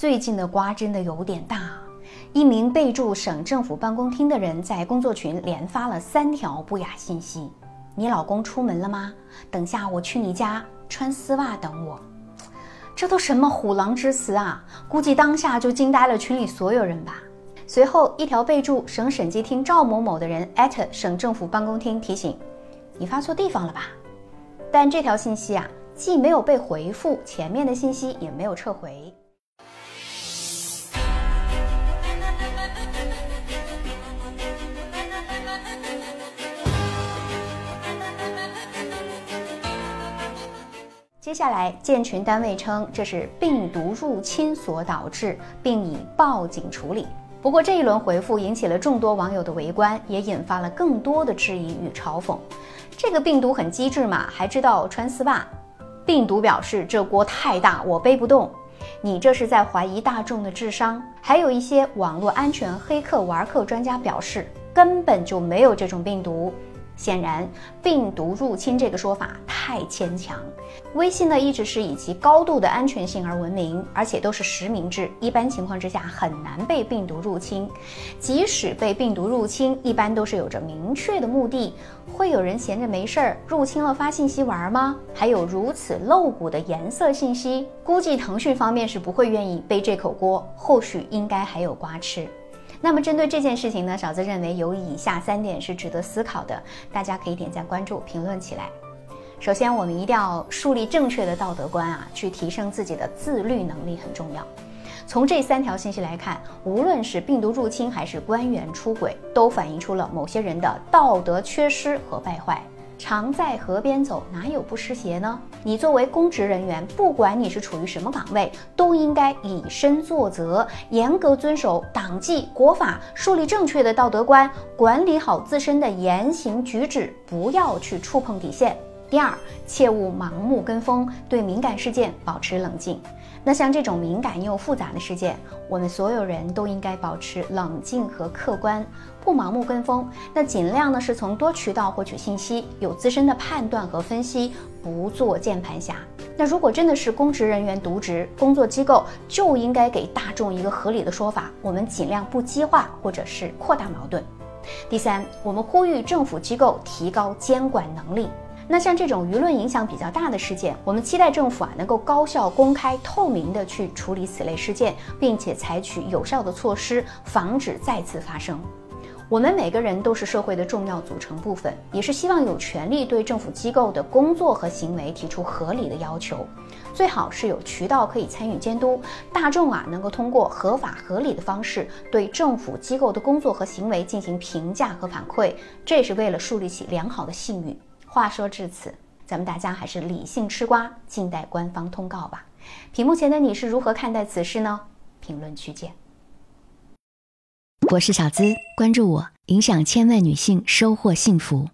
最近的瓜真的有点大。一名备注省政府办公厅的人在工作群连发了三条不雅信息：“你老公出门了吗？等下我去你家，穿丝袜等我。”这都什么虎狼之词啊！估计当下就惊呆了群里所有人吧。随后，一条备注省审计厅赵某某的人艾特省政府办公厅提醒：“你发错地方了吧？”但这条信息啊，既没有被回复，前面的信息也没有撤回。接下来，建群单位称这是病毒入侵所导致，并已报警处理。不过这一轮回复引起了众多网友的围观，也引发了更多的质疑与嘲讽。这个病毒很机智嘛，还知道穿丝袜。病毒表示这锅太大，我背不动。你这是在怀疑大众的智商？还有一些网络安全黑客玩客专家表示，根本就没有这种病毒。显然，病毒入侵这个说法太牵强。微信呢一直是以其高度的安全性而闻名，而且都是实名制，一般情况之下很难被病毒入侵。即使被病毒入侵，一般都是有着明确的目的。会有人闲着没事儿入侵了发信息玩吗？还有如此露骨的颜色信息，估计腾讯方面是不会愿意背这口锅，后续应该还有瓜吃。那么针对这件事情呢，小子认为有以下三点是值得思考的，大家可以点赞关注，评论起来。首先，我们一定要树立正确的道德观啊，去提升自己的自律能力很重要。从这三条信息来看，无论是病毒入侵还是官员出轨，都反映出了某些人的道德缺失和败坏。常在河边走，哪有不湿鞋呢？你作为公职人员，不管你是处于什么岗位，都应该以身作则，严格遵守党纪国法，树立正确的道德观，管理好自身的言行举止，不要去触碰底线。第二，切勿盲目跟风，对敏感事件保持冷静。那像这种敏感又复杂的事件，我们所有人都应该保持冷静和客观，不盲目跟风。那尽量呢是从多渠道获取信息，有自身的判断和分析，不做键盘侠。那如果真的是公职人员渎职，工作机构就应该给大众一个合理的说法，我们尽量不激化或者是扩大矛盾。第三，我们呼吁政府机构提高监管能力。那像这种舆论影响比较大的事件，我们期待政府啊能够高效、公开、透明的去处理此类事件，并且采取有效的措施，防止再次发生。我们每个人都是社会的重要组成部分，也是希望有权利对政府机构的工作和行为提出合理的要求，最好是有渠道可以参与监督，大众啊能够通过合法合理的方式对政府机构的工作和行为进行评价和反馈，这也是为了树立起良好的信誉。话说至此，咱们大家还是理性吃瓜，静待官方通告吧。屏幕前的你是如何看待此事呢？评论区见。我是小资，关注我，影响千万女性，收获幸福。